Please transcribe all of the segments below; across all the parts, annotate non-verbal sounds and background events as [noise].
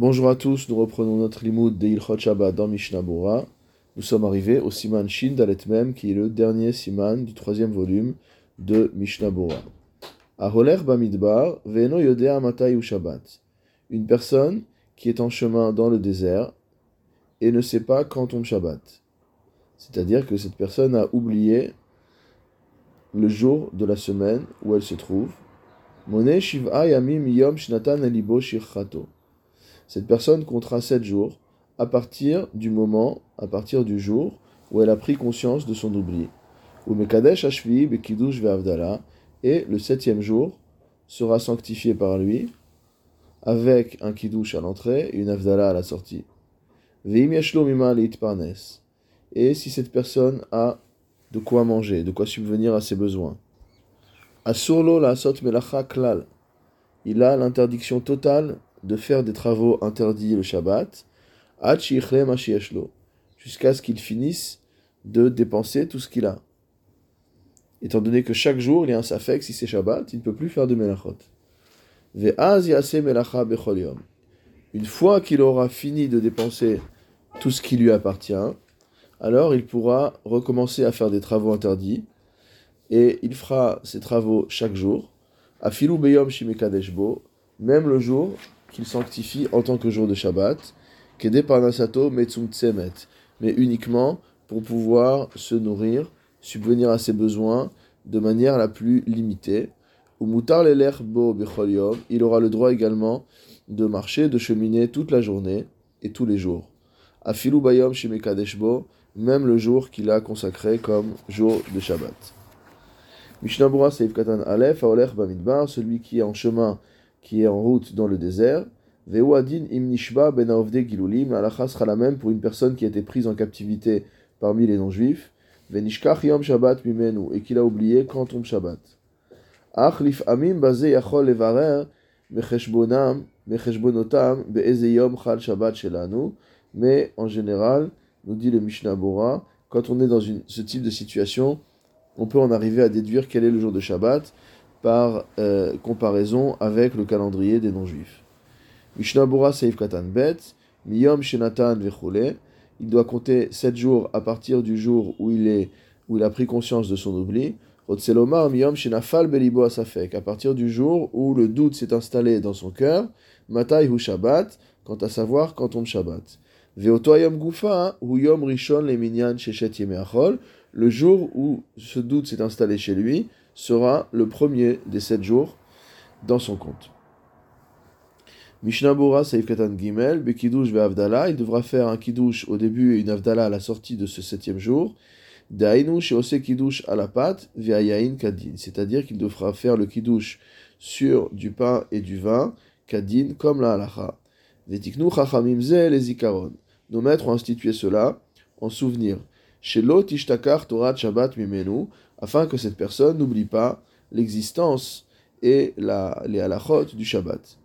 Bonjour à tous, nous reprenons notre limoud de Ilchot Shabbat dans Mishnah. Nous sommes arrivés au siman Shin Dalet Mem, qui est le dernier siman du troisième volume de Mishnah Bora. Aholer Bamidbar, Veno Yodea Matai Shabbat. Une personne qui est en chemin dans le désert et ne sait pas quand tombe Shabbat. C'est-à-dire que cette personne a oublié le jour de la semaine où elle se trouve. Mone Shiv'a Yamim Yom Shnatan Elibo Shirchato. Cette personne comptera sept jours à partir du moment, à partir du jour où elle a pris conscience de son oubli. Ou Mekadesh Ashvi Ve'avdala. Et le septième jour sera sanctifié par lui avec un kiddush à l'entrée et une avdala à la sortie. Et si cette personne a de quoi manger, de quoi subvenir à ses besoins. Asurlo la melacha klal. Il a l'interdiction totale de faire des travaux interdits le Shabbat, jusqu'à ce qu'il finisse de dépenser tout ce qu'il a. Étant donné que chaque jour il y a un safek, si c'est Shabbat, il ne peut plus faire de melachot. Une fois qu'il aura fini de dépenser tout ce qui lui appartient, alors il pourra recommencer à faire des travaux interdits, et il fera ses travaux chaque jour, à shimekadeshbo, même le jour qu'il sanctifie en tant que jour de Shabbat, metsum tsemet, mais uniquement pour pouvoir se nourrir, subvenir à ses besoins de manière la plus limitée. Ou bo il aura le droit également de marcher, de cheminer toute la journée et tous les jours. Afilu bayom shemekadeshbo, même le jour qu'il a consacré comme jour de Shabbat. Seif Katan Aleph, Aolech Bamidbar, celui qui est en chemin, qui est en route dans le désert. Veuadin imnishba ben gilulim, alacha sera la même pour une personne qui a été prise en captivité parmi les non-juifs. Venishkach yom Shabbat mimenu, et qu'il a oublié quand tombe Shabbat. Ach amim baze yachol levarer mecheshbonam, mecheshbonotam be'eze yom chal Shabbat shelanu. Mais en général, nous dit le Mishnah Bora, quand on est dans ce type de situation, on peut en arriver à déduire quel est le jour de Shabbat par euh, comparaison avec le calendrier des non-juifs. Mishnah Bora Seif Katan Bet, Miyom Shenatan Vechule, il doit compter 7 jours à partir du jour où il, est, où il a pris conscience de son oubli. Otselomar Miyom Shenafal Belibo Asafek, à partir du jour où le doute s'est installé dans son cœur, Matai Hu Shabbat, quant à savoir quand tombe Shabbat. Gufa, Yom Rishon Leminyan Sheshet Yemeachol, le jour où ce doute s'est installé chez lui sera le premier des sept jours dans son compte. Mishnah Bora Saif Katan Gimel, Bekidush Avdala, il devra faire un Kiddush au début et une Avdala à la sortie de ce septième jour. Dainu Sheose Kiddush à la pâte, Yain Kadin, c'est-à-dire qu'il devra faire le Kiddush sur du pain et du vin, Kadin, comme la halacha. Vetiknu Chachamim Ze les Zikaron. Nos maîtres ont institué cela en souvenir. Shelo Tishtakar Torah Shabbat Mimenu, afin que cette personne n'oublie pas l'existence et la, les halachot du Shabbat.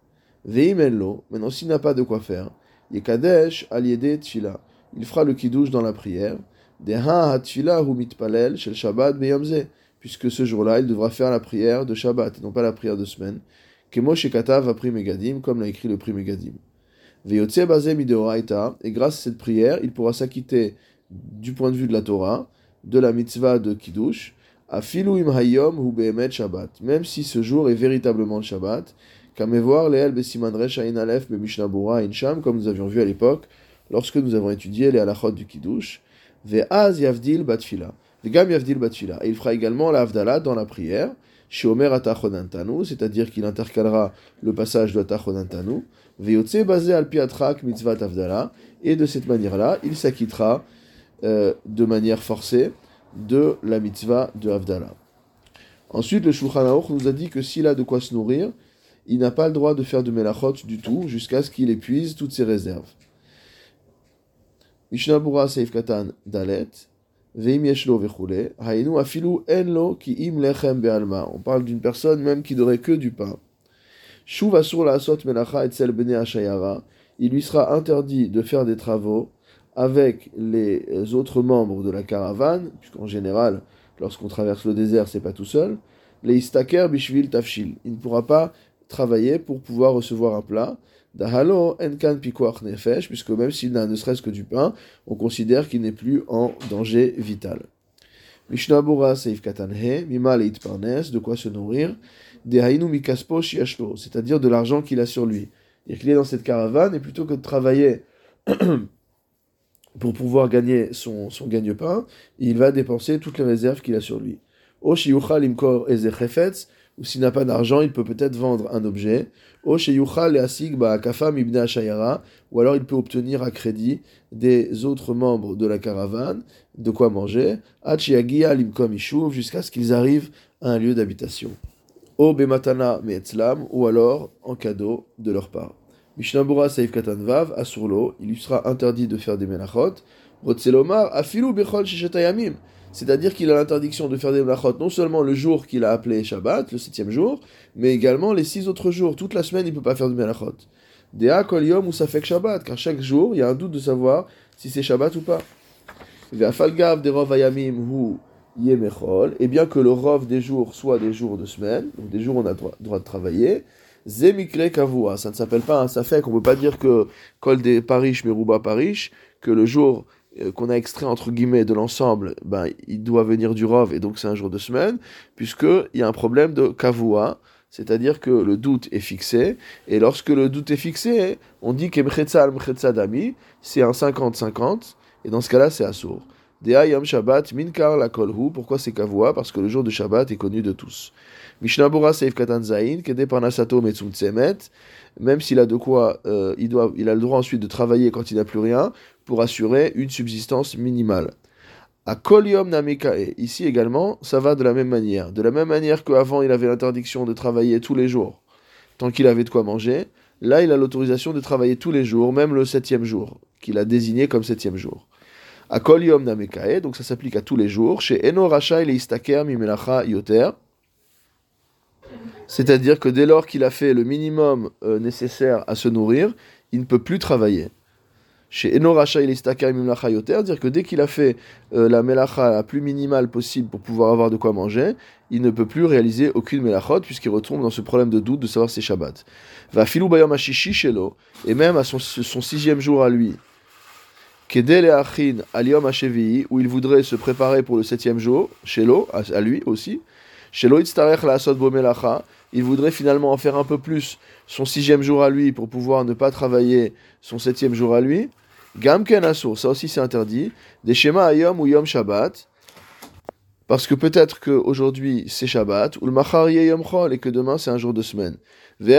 Veimenlo, maintenant s'il n'a pas de quoi faire, Yekadesh aliede tfila, il fera le kiddush dans la prière, Deha tfila hu mitpalel shel Shabbat beyamze, puisque ce jour-là il devra faire la prière de Shabbat, et non pas la prière de semaine. Kemo shekatav a Megadim, comme l'a écrit le prix Megadim. Veyotse baze mideoraita, et grâce à cette prière, il pourra s'acquitter du point de vue de la Torah, de la mitzvah de kiddush, Afilu im hayom hu behemet Shabbat. Même si ce jour est véritablement le Shabbat, voir leel besiman resh ain alef be mishnah insham, comme nous avions vu à l'époque, lorsque nous avons étudié les halachot du kiddush, ve'az yavdil batfila, ve'gam yavdil batfila. Et il fera également la avdala dans la prière, chez Omer atachonantanu, c'est-à-dire qu'il intercalera le passage de atachonantanu, ve'yotze basé al piatrak mitzvat avdala, et de cette manière-là, il s'acquittera euh, de manière forcée de la mitzvah de Avdallah. Ensuite, le Shulchan Aruch nous a dit que s'il a de quoi se nourrir, il n'a pas le droit de faire de melachot du tout jusqu'à ce qu'il épuise toutes ses réserves. Veim Yeshlo Hainu Afilu Enlo Ki Im Lechem Be'alma. On parle d'une personne même qui n'aurait que du pain. Shuv Asur La Asot Melacha Etzel Bene Ashayara. Il lui sera interdit de faire des travaux avec les autres membres de la caravane, puisqu'en général, lorsqu'on traverse le désert, c'est pas tout seul, les istaker bishvil tafshil. Il ne pourra pas travailler pour pouvoir recevoir un plat. Dahalo enkan pikuach nefesh, puisque même s'il n'a ne serait-ce que du pain, on considère qu'il n'est plus en danger vital. Mishnah Bora Seif Katanhe, Mima Parnes, de quoi se nourrir, de Hainu Mikaspo Shiashlo, c'est-à-dire de l'argent qu'il a sur lui. C'est-à-dire qu'il est dans cette caravane et plutôt que de travailler [clears throat] pour pouvoir gagner son, son gagne-pain, il va dépenser toutes les réserves qu'il a sur lui. Ou s'il n'a pas d'argent, il peut peut-être vendre un objet. O Sheyuchal Asig Kafam Ibn Shayara, ou alors il peut obtenir à crédit des autres membres de la caravane de quoi manger. Jusqu'à ce qu'ils arrivent à un lieu d'habitation. Ou alors en cadeau de leur part. Mishnabura Saif Katanvav, Asurlo, il lui sera interdit de faire des melachot. Rotzelomar, Afilu Bechol Shishatayamim. C'est-à-dire qu'il a l'interdiction de faire des melachot non seulement le jour qu'il a appelé Shabbat, le septième jour, mais également les six autres jours. Toute la semaine, il ne peut pas faire de melachot. Dea kol yom ou safek Shabbat, car chaque jour, il y a un doute de savoir si c'est Shabbat ou pas. Ve'afalgav de rov ayamim yemechol, et bien que le rov des jours soit des jours de semaine, donc des jours où on a droit de travailler, Zemikle kavua, ça ne s'appelle pas un safek, on ne peut pas dire que kol des parish meruba parish, que le jour euh, qu'on a extrait entre guillemets de l'ensemble, ben, il doit venir du Rov et donc c'est un jour de semaine, puisqu'il y a un problème de kavua, c'est-à-dire que le doute est fixé, et lorsque le doute est fixé, on dit que c'est un 50-50, et dans ce cas-là c'est assour. Yom Shabbat minkar la kolhu, pourquoi c'est kavua Parce que le jour de Shabbat est connu de tous. Mishnah Bora Seif Katan Zain, Kede Parnasato Tsemet, même s'il a de quoi, euh, il, a le droit ensuite de travailler quand il n'a plus rien, pour assurer une subsistance minimale. À Kolium Namekae, ici également, ça va de la même manière. De la même manière qu'avant il avait l'interdiction de travailler tous les jours, tant qu'il avait de quoi manger, là il a l'autorisation de travailler tous les jours, même le septième jour, qu'il a désigné comme septième jour. À Kolium Namekae, donc ça s'applique à tous les jours, chez Eno Racha il Istaker Mimelacha Yoter, c'est-à-dire que dès lors qu'il a fait le minimum euh, nécessaire à se nourrir, il ne peut plus travailler. Chez Eno Racha il Yoter, dire que dès qu'il a fait euh, la melacha la plus minimale possible pour pouvoir avoir de quoi manger, il ne peut plus réaliser aucune melachot puisqu'il retombe dans ce problème de doute de savoir si c'est Shabbat. Va filou bayom et même à son sixième jour à lui, Où il voudrait se préparer pour le septième jour, Shelo, à lui aussi, Asot Bomelacha, il voudrait finalement en faire un peu plus son sixième jour à lui pour pouvoir ne pas travailler son septième jour à lui. Gamken Asur, ça aussi c'est interdit. Des schémas Ayom ou Yom Shabbat, parce que peut-être qu'aujourd'hui c'est Shabbat, ou le Machar Yom et que demain c'est un jour de semaine. Et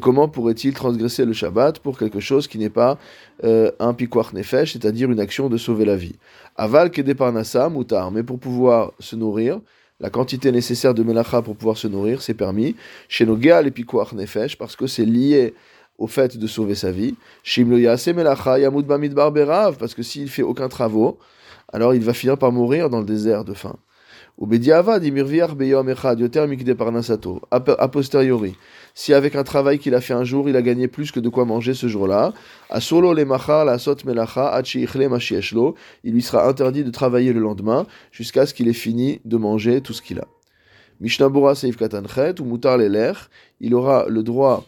comment pourrait-il transgresser le Shabbat pour quelque chose qui n'est pas euh, un pikuach nefesh, c'est-à-dire une action de sauver la vie? Aval kedeparnasa mutar, mais pour pouvoir se nourrir, la quantité nécessaire de melacha pour pouvoir se nourrir, c'est permis. Chez nefesh, parce que c'est lié au fait de sauver sa vie. Shimlo yase melacha yamud bamidbar berav, parce que s'il fait aucun travaux, alors il va finir par mourir dans le désert de faim. A posteriori, si avec un travail qu'il a fait un jour, il a gagné plus que de quoi manger ce jour-là, il lui sera interdit de travailler le lendemain jusqu'à ce qu'il ait fini de manger tout ce qu'il a. Ou il aura le droit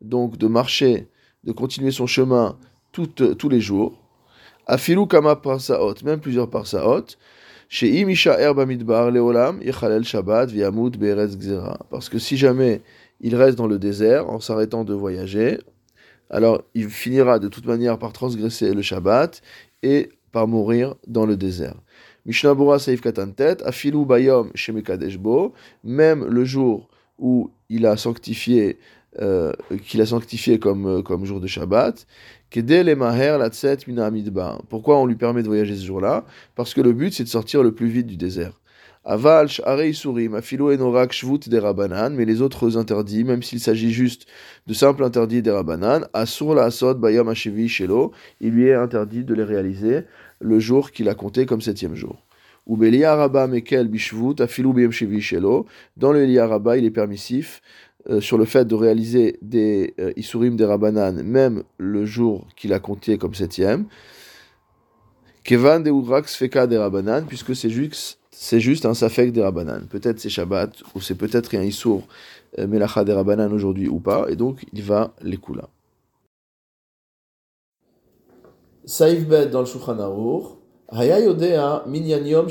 donc de marcher, de continuer son chemin tous les jours. Afilu kama parsaot, même plusieurs parsaot. Chez Imisha Erba Midbar Leolam, Yechalel Shabbat, Viamut Beretz Gzera. Parce que si jamais il reste dans le désert en s'arrêtant de voyager, alors il finira de toute manière par transgresser le Shabbat et par mourir dans le désert. Mishnah Bura Saif Katantet, Afilu Bayom Shemekadeshbo, même le jour où il a sanctifié, euh, qu'il a sanctifié comme, euh, comme jour de Shabbat, pourquoi on lui permet de voyager ce jour-là? Parce que le but c'est de sortir le plus vite du désert. Aval, Surim, Afilo Enorak, Shvut des mais les autres interdits, même s'il s'agit juste de simples interdits des Rabanan, Asur la Asod, Bayam il lui est interdit de les réaliser le jour qu'il a compté comme septième jour. Ou Mekel Bishvut, Bayam Shelo, dans le Rabba, il est permissif euh, sur le fait de réaliser des euh, Isurim des Rabanan, même le jour qu'il a compté comme septième. Kevan de Urak Sfeka des Rabanan, puisque c'est juste un safek des Rabanan. Peut-être c'est Shabbat, ou c'est peut-être un Issour euh, Melacha des Rabanan aujourd'hui ou pas, et donc il va l'écoula. Saïf Bet dans le Shulchan Haya Yodea Minyan.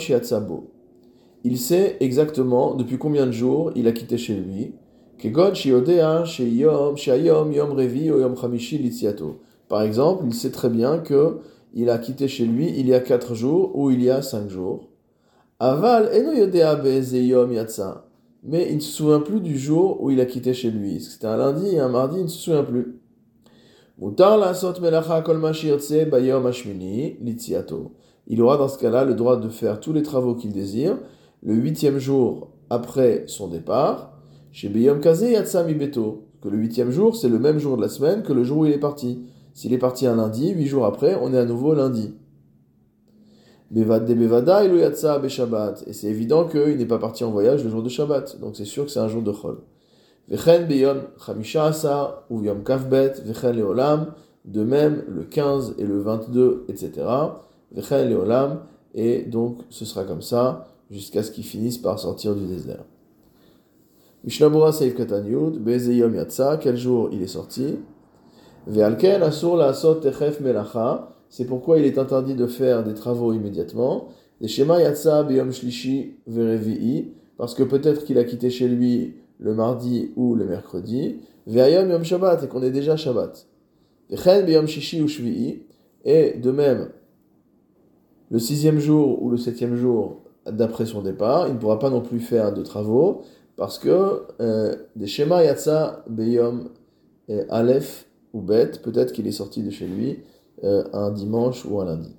Il sait exactement depuis combien de jours il a quitté chez lui. Par exemple, il sait très bien que il a quitté chez lui il y a 4 jours ou il y a 5 jours. Aval yatsa. Mais il ne se souvient plus du jour où il a quitté chez lui. C'était un lundi et un mardi, il ne se souvient plus. Il aura dans ce cas-là le droit de faire tous les travaux qu'il désire le huitième jour après son départ. Chez Beyom Kaze Yatsa Mibeto. Que le huitième jour, c'est le même jour de la semaine que le jour où il est parti. S'il est parti un lundi, huit jours après, on est à nouveau lundi. Bevada Et c'est évident qu'il n'est pas parti en voyage le jour de Shabbat. Donc c'est sûr que c'est un jour de Chol. De même le 15 et le 22, etc. Vechen leolam. Et donc ce sera comme ça jusqu'à ce qu'il finisse par sortir du désert. Mishnabura Seif Katan Yud, Bezeyom Yatsa, quel jour il est sorti? Ve'alken Asur la Asot Techef Melacha, c'est pourquoi il est interdit de faire des travaux immédiatement. Les Shema Yatsa Beyom Shlishi Verevi'i, parce que peut-être qu'il a quitté chez lui le mardi ou le mercredi. Ve'ayom Yom Shabbat, et qu'on est déjà Shabbat. Ve'chen Beyom Shishi ou Shvi'i, et de même, le sixième jour ou le septième jour d'après son départ, il ne pourra pas non plus faire de travaux, parce que euh, des Shema Yatsa Beyom Aleph ou Bet, peut-être qu'il est sorti de chez lui euh, un dimanche ou un lundi.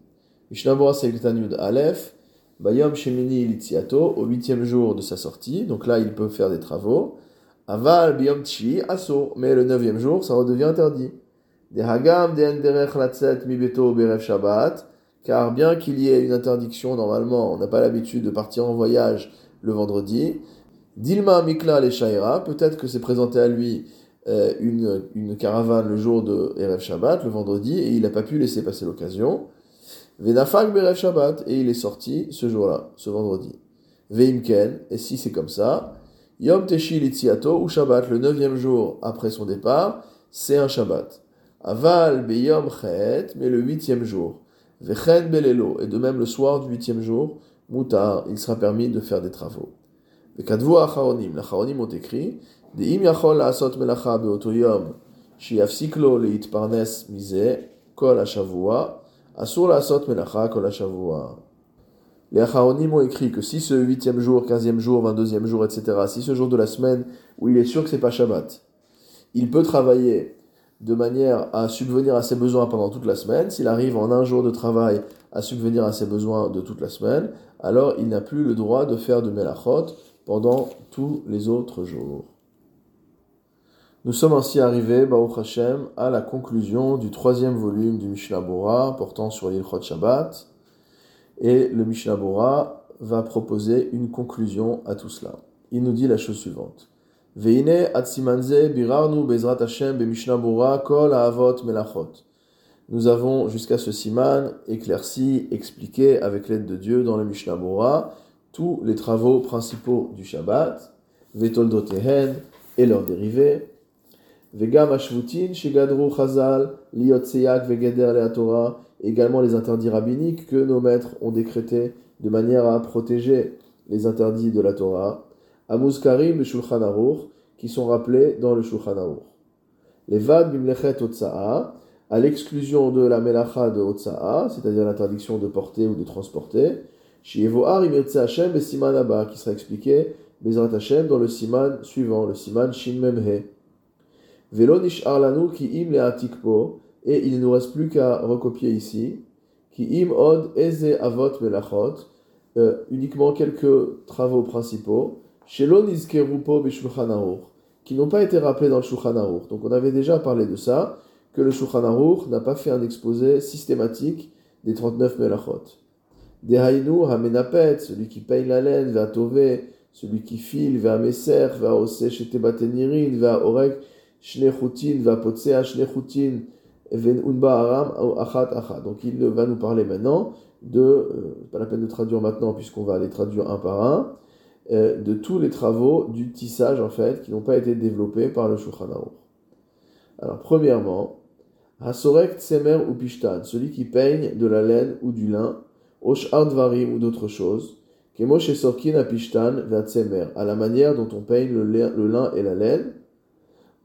Mishnabura Yud Aleph, Bayom Shemini Litziato, au huitième jour de sa sortie, donc là il peut faire des travaux. Aval Bayom Tshi Asso, mais le neuvième jour ça redevient interdit. Des Hagam de Enderech Latzet Mibeto Berev Shabbat, car bien qu'il y ait une interdiction, normalement on n'a pas l'habitude de partir en voyage le vendredi. Dilma Mikla le Shaira, peut-être que c'est présenté à lui euh, une, une, caravane le jour de Erev Shabbat, le vendredi, et il n'a pas pu laisser passer l'occasion. Venafag Berev Shabbat, et il est sorti ce jour-là, ce vendredi. Veimken, et si c'est comme ça, Yom Teshi Litziato, ou Shabbat, le neuvième jour après son départ, c'est un Shabbat. Aval Beyom Chet, mais le huitième jour. Vechen Belelo, et de même le soir du huitième jour, Moutar, il sera permis de faire des travaux. Vekadvu Acharonim, les ont écrit, les Acharonim ont écrit que si ce huitième jour, quinzième jour, vingt-deuxième jour, etc., si ce jour de la semaine où il est sûr que c'est pas Shabbat, il peut travailler de manière à subvenir à ses besoins pendant toute la semaine, s'il arrive en un jour de travail à subvenir à ses besoins de toute la semaine, alors il n'a plus le droit de faire de melachot pendant tous les autres jours. Nous sommes ainsi arrivés, Baruch Hashem, à la conclusion du troisième volume du Mishnah Bora portant sur l'Ilchot Shabbat. Et le Mishnah Bora va proposer une conclusion à tout cela. Il nous dit la chose suivante. Veine atzimanze birarnu bezrat Hashem be Mishnah Bora kol avot melachot. Nous avons jusqu'à ce siman éclairci, expliqué avec l'aide de Dieu dans le Mishnah Bora tous les travaux principaux du Shabbat, vetoldotehen et leurs dérivés, Vegam Ashvutin, Shigadru Chazal, Liot Seyak, Vegeder Torah, également les interdits rabbiniques que nos maîtres ont décrétés de manière à protéger les interdits de la Torah, Amuzkarim et Shulchan Aruch, qui sont rappelés dans le Shulchan Aruch. Les Vad Bimlechet Otsa'a, à l'exclusion de la Melacha de Otsa'a, c'est-à-dire l'interdiction de porter ou de transporter, Shievoar Imirtse Hashem et Siman Abba, qui sera expliqué Bezrat Hashem dans le Siman suivant, le Siman Shin Memhe. Velo arlanu ki im le atikpo, et il ne nous reste plus qu'à recopier ici, ki im od eze avot melachot, euh, uniquement quelques travaux principaux, shelo nizkerupo bishulchan qui n'ont pas été rappelés dans le Shulchan Donc on avait déjà parlé de ça, que le Shulchan n'a pas fait un exposé systématique des 39 melachot. Dehainu hamenapet, celui qui paye la laine, va tové, celui qui file, va meser, va ose shetebatenirin, va orek, va Ven Unba Aram Achat Achat. Donc il va nous parler maintenant de, euh, pas la peine de traduire maintenant puisqu'on va les traduire un par un, euh, de tous les travaux du tissage en fait qui n'ont pas été développés par le Shulchan. Alors premièrement, Hasorek Tsemer ou Pishtan, celui qui peigne de la laine ou du lin, Oshar Dvarim ou d'autres choses, Kemo Sorkin a Pishtan Tsemer, à la manière dont on peigne le, lin et la laine,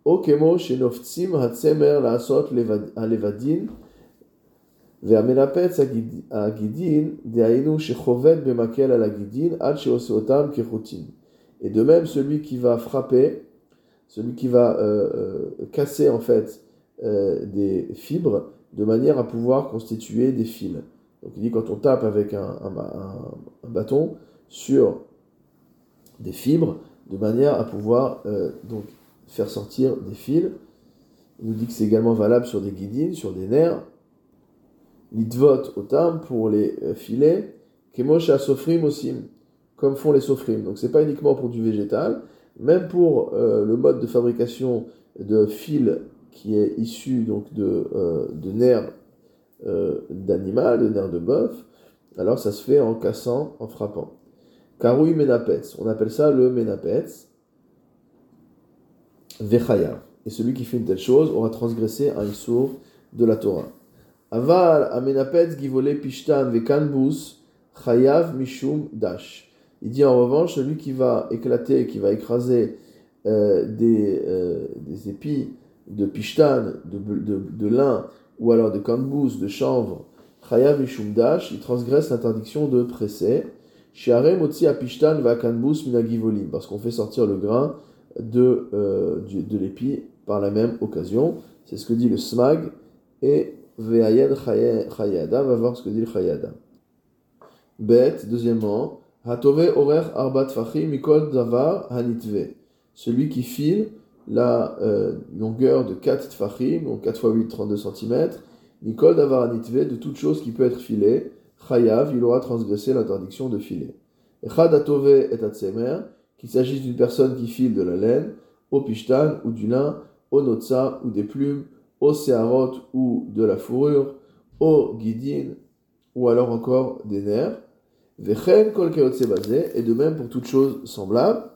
O Kemo Shenoftsim Hatsemer la Asot Levadin, et de même, celui qui va frapper, celui qui va euh, euh, casser en fait euh, des fibres de manière à pouvoir constituer des fils. Donc il dit quand on tape avec un, bâton sur des fibres de manière à pouvoir donc faire sortir des fils. Il nous dit que c'est également valable sur des guidines, sur des nerfs, Litvot otam pour les euh, filets, kemosh sofrim aussi, comme font les sofrim. Donc c'est pas uniquement pour du végétal, même pour euh, le mode de fabrication de fil qui est issu donc de, euh, de nerfs d'animal, de nerfs de bœuf, alors ça se fait en cassant, en frappant. Karoui menapetz, on appelle ça le menapetz, vechaya. Et celui qui fait une telle chose aura transgressé un issour de la Torah. Aval amenapetz givole pishtan vekanbus chayav mishum dash. Il dit en revanche, celui qui va éclater, qui va écraser euh, des, euh, des, épis de pishtan, de, de, de, lin, ou alors de kanbus, de chanvre, chayav mishum dash, il transgresse l'interdiction de presser. Shiare motzi a pishtan va minagivolim, parce qu'on fait sortir le grain de, euh, de, l'épi par la même occasion. C'est ce que dit le smag et Ve'ayed Chayada, va voir ce que dit le Chayada. Bet, deuxièmement, Hatove Orer Arbat Fachi Mikol Davar Hanitve. Celui qui file la euh, longueur de 4 tfachim, donc 4 x 8, 32 cm, Davar Hanitve, de toute chose qui peut être filée, Chayav, il aura transgressé l'interdiction de filer. Echad et Atsemer, qu'il s'agisse d'une personne qui file de la laine, au pishtan ou du lin, au notza ou des plumes, au séarot ou de la fourrure, au guidin ou alors encore des nerfs. Vechen kol et de même pour toute chose semblable.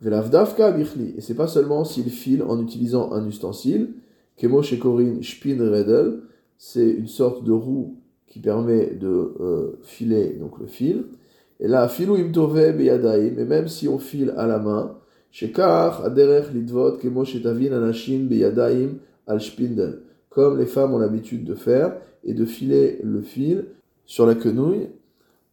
Velavdavka bichli, et c'est pas seulement s'il file en utilisant un ustensile, kemo shekorin spin redel, c'est une sorte de roue qui permet de euh, filer donc le fil. Et là, filu imtove beyadaim, et même si on file à la main, shekar aderech lidvot kemo shetavin anashin beyadaim al comme les femmes ont l'habitude de faire, et de filer le fil sur la quenouille,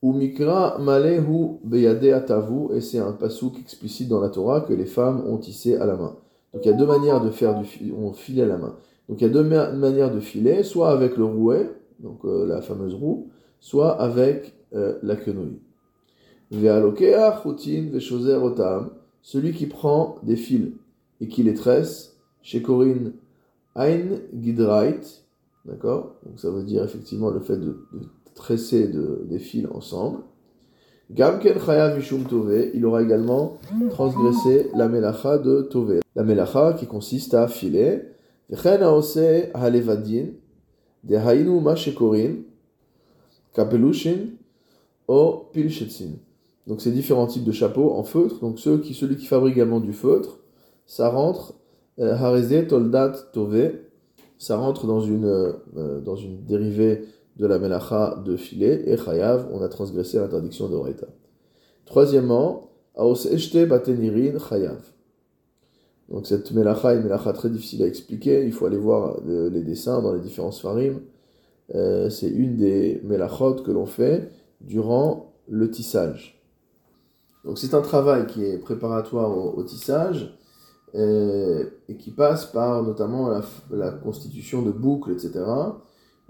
ou mikra malehu beyade atavu, et c'est un pasouk explicite dans la Torah que les femmes ont tissé à la main. Donc il y a deux manières de faire du fil, on file à la main. Donc il y a deux manières de filer, soit avec le rouet, donc euh, la fameuse roue, soit avec euh, la quenouille. Celui qui prend des fils et qui les tresse, chez Corinne Ein Gidrait, d'accord? Donc ça veut dire effectivement le fait de, tresser des fils ensemble. Gamken Chaya Mishum Tove, il aura également transgressé la melacha de Tove. La melacha qui consiste à filer. De Mashekorin, Kapelushin, O Pilchetzin. Donc ces différents types de chapeaux en feutre. Donc celui qui fabrique également du feutre, ça rentre euh, ça rentre dans une, euh, dans une dérivée de la melacha de filet, et Chayav, on a transgressé l'interdiction de Troisièmement, Aos Eshte Batenirin Chayav. Donc cette melacha est une melacha très difficile à expliquer, il faut aller voir euh, les dessins dans les différents farim. c'est une des melachot que l'on fait durant le tissage. Donc c'est un travail qui est préparatoire au tissage, euh, et qui passe par notamment la, constitution de boucles, etc.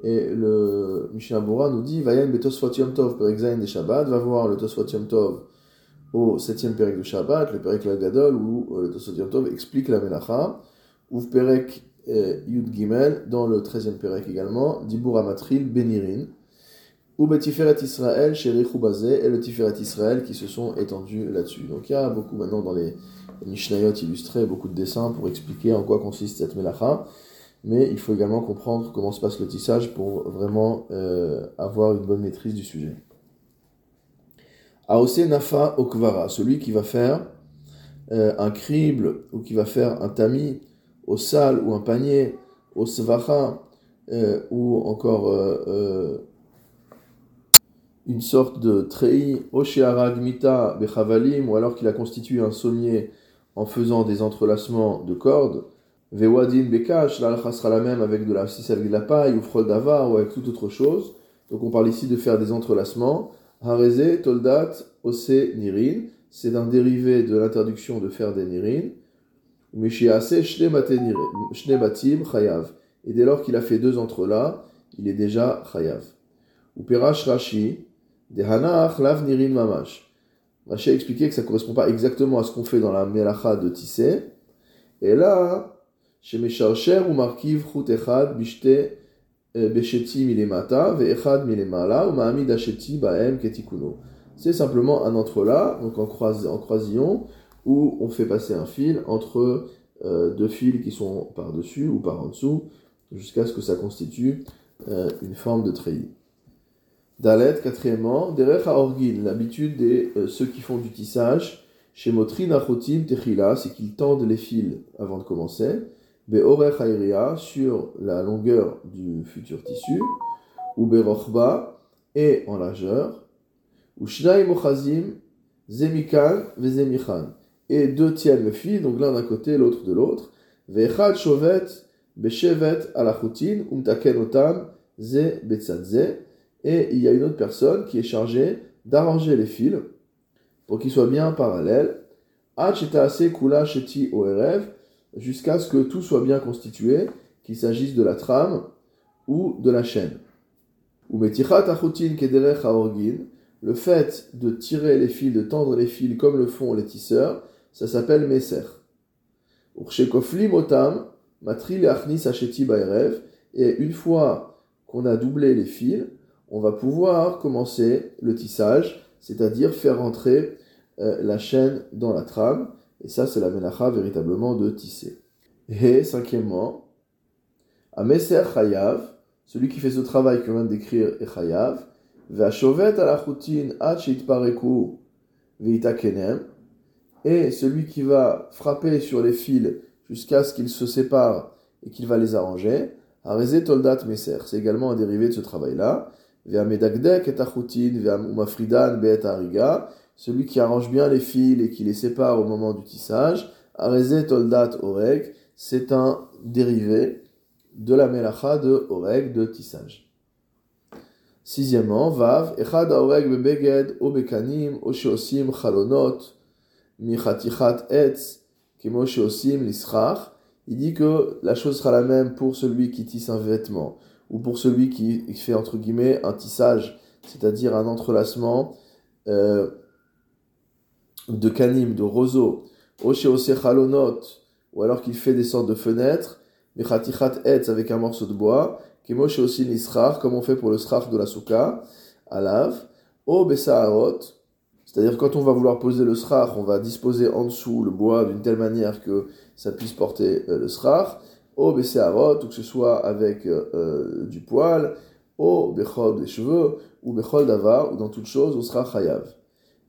Et le Mishnah nous dit Vayan betosfot yom tov Shabbat, va voir le tosfot yom tov au septième perek de Shabbat, le perek gadol, où euh, le tosfot yom tov explique la melacha, ou perek euh, yud gimel, dans le treizième perek également, dibur amatril benirin, ou betiferet Israël, sherichou bazé, et le tiferet Israël qui se sont étendus là-dessus. Donc il y a beaucoup maintenant dans les Mishnayot illustré beaucoup de dessins pour expliquer en quoi consiste cette melacha. Mais il faut également comprendre comment se passe le tissage pour vraiment euh, avoir une bonne maîtrise du sujet. Aose Nafa Okvara, celui qui va faire euh, un crible ou qui va faire un tamis au sal ou un panier, au svacha, euh, ou encore une sorte de treillis, Oshearagmita Bechavalim, ou alors qu'il a constitué un sommier en faisant des entrelacements de cordes, Vewadin Bekash, là, sera la même avec de la, si avec de la paille, ou frol d'ava, ou avec toute autre chose. Donc on parle ici de faire des entrelacements. Hareze, Toldat, Ose, Nirin. C'est un dérivé de l'interdiction de faire des Nirin. Shnebatim, Chayav. Et dès lors qu'il a fait deux entre-là, il est déjà Chayav. Ou Perash Rashi, Dehanach, Lav Nirin Mamash. Rashi a expliqué que ça ne correspond pas exactement à ce qu'on fait dans la Melacha de tisser. Et là, c'est simplement un entre-là, donc en, croisillon, où on fait passer un fil entre euh, deux fils qui sont par-dessus ou par en dessous, jusqu'à ce que ça constitue euh, une forme de treillis. Dalet, quatrièmement, orgin, l'habitude de euh, ceux qui font du tissage, chez Motrin Achotim Techila, c'est qu'ils tendent les fils avant de commencer sur la longueur du futur tissu, ou Berochba, et en largeur, ou Shnai Mochazim, Zemikan, Vezemichan, et deux tiennent le fil, donc l'un d'un côté, l'autre de l'autre, Vechad Shovet, Beshevet Alachutin, Umtaken Otam, Ze Betzadze, et il y a une autre personne qui est chargée d'arranger les fils pour qu'ils soient bien parallèles. Kula Sheti jusqu'à ce que tout soit bien constitué, qu'il s'agisse de la trame ou de la chaîne. Ou le fait de tirer les fils, de tendre les fils comme le font les tisseurs, ça s'appelle meser. Et une fois qu'on a doublé les fils, on va pouvoir commencer le tissage, c'est-à-dire faire rentrer euh, la chaîne dans la trame. Et ça, c'est la menacha véritablement de tisser. Et cinquièmement, à Meser Chayav, celui qui fait ce travail que vient d'écrire est Chayav, va chovet à la routine pareku kenem, et celui qui va frapper sur les fils jusqu'à ce qu'ils se séparent et qu'il va les arranger, Areze Toldat Meser, c'est également un dérivé de ce travail-là. Vea Medagdek et Achutin, Vea Umafridan Beet Ariga, celui qui arrange bien les fils et qui les sépare au moment du tissage, Areze Toldat Oreg, c'est un dérivé de la melacha de Oreg, de tissage. Sixièmement, Vav, Echad Oreg bebeged obekanim osheosim chalonot michatichat etz kemo sheosim lisrach. Il dit que la chose sera la même pour celui qui tisse un vêtement ou pour celui qui fait entre guillemets un tissage, c'est-à-dire un entrelacement. Euh, de canim, de roseau, ou alors qu'il fait des sortes de fenêtres, etz avec un morceau de bois, kemoshe aussi nisrar, comme on fait pour le srar de la souka, alav, o besaarot, c'est-à-dire quand on va vouloir poser le srar, on va disposer en dessous le bois d'une telle manière que ça puisse porter euh, le srar, o besaarot, ou que ce soit avec euh, euh, du poil, o bechol des cheveux, ou bechol davar, ou dans toute chose, on sera chayav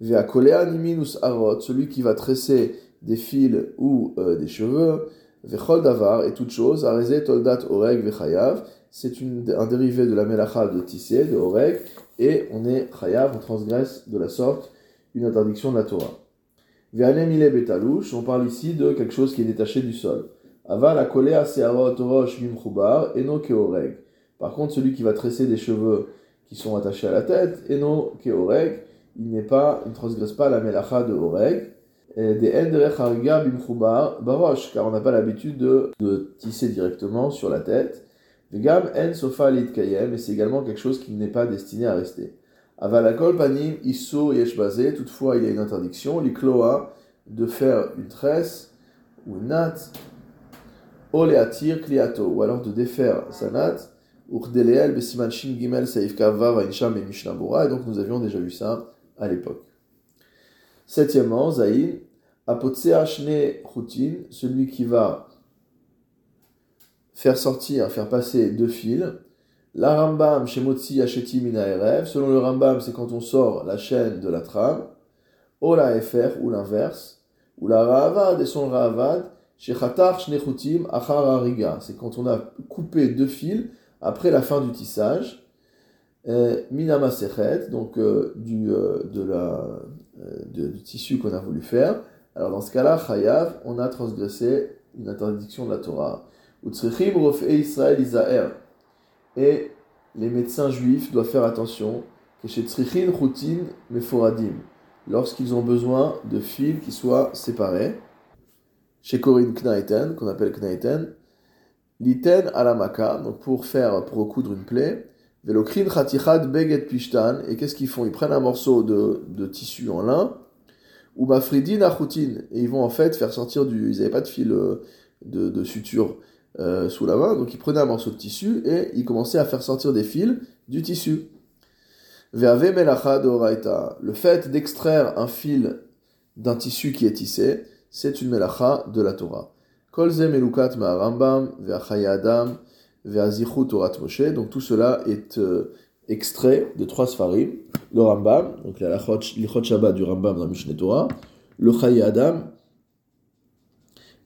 celui qui va tresser des fils ou euh, des cheveux, vechol davar, et toute chose, areze toldat oreg vechayav, c'est un dérivé de la melacha de tisser, de oreg, et on est chayav, on transgresse de la sorte une interdiction de la Torah. Ve'anem betalouch, on parle ici de quelque chose qui est détaché du sol. Aval la kolea se'arot rosh mimchubar, eno keoreg. Par contre, celui qui va tresser des cheveux qui sont attachés à la tête, eno keoreg, il n'est pas, il ne transgresse pas la melacha de Oreg, des Hariga bimchubar barosh, car on n'a pas l'habitude de, de, tisser directement sur la tête. Vegam en sofa kayem, et c'est également quelque chose qui n'est pas destiné à rester. Avalakol panim iso yeshbazé, toutefois il y a une interdiction, l'ikloa, de faire une tresse ou une natte, oleatir kliato, ou alors de défaire sa natte, urdeleel besiman shin gimel saif kavav insham et mishnabura, et donc nous avions déjà vu ça à l'époque. Septièmement, Zaïn, Apotsea Shne celui qui va faire sortir, faire passer deux fils. La Rambam, chez Motsi Hacheti Mina Selon le Rambam, c'est quand on sort la chaîne de la trame. O la FR, ou l'inverse. Ou la Ravad, et son Ravad, chez Khatar Shnechutim Achar. C'est quand on a coupé deux fils après la fin du tissage. Minama Sechet, donc euh, du, euh, de euh, tissu qu'on a voulu faire. Alors dans ce cas-là, Chayav, on a transgressé une interdiction de la Torah. Israël Et les médecins juifs doivent faire attention que chez Tzrichin Routin Meforadim, lorsqu'ils ont besoin de fils qui soient séparés, chez Corinne Knaiten, qu'on appelle Knaiten, Liten alamaka, donc pour faire, pour recoudre une plaie, Beget Pishtan, et qu'est-ce qu'ils font? Ils prennent un morceau de, de tissu en lin, ou Mafridin Achoutin, et ils vont en fait faire sortir du. Ils n'avaient pas de fil euh, de, de suture euh, sous la main, donc ils prenaient un morceau de tissu et ils commençaient à faire sortir des fils du tissu. Melacha de Le fait d'extraire un fil d'un tissu qui est tissé, c'est une melacha de la Torah. Kolze melukat ma'arambam, ve'achayadam, ve'azichu torat Moshe. Donc tout cela est euh, extrait de trois sfarim. Le Rambam, donc lichot Shabbat du Rambam dans la Mishneh Torah. Le Chayadam,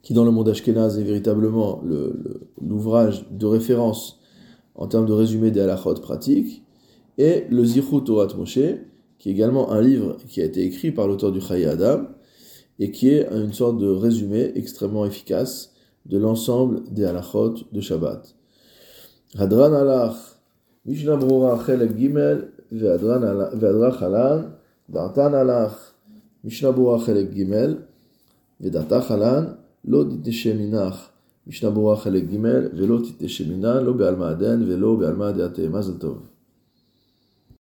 qui dans le monde Ashkenaz est véritablement l'ouvrage de référence en termes de résumé des halachot pratiques. Et le Zichut Torat Moshe, qui est également un livre qui a été écrit par l'auteur du Chayadam et qui est une sorte de résumé extrêmement efficace de l'ensemble des halachot de Shabbat. הדרן הלך, משנה ברורה חלק ג' והדרך הלן, דעתן הלך, משנה ברורה חלק ג' ודעתך הלן, לא תתנשם מנך, משנה ברורה חלק ג' ולא תתנשם מנן, לא בעלמא הדן ולא בעלמא דעתי, מזל טוב.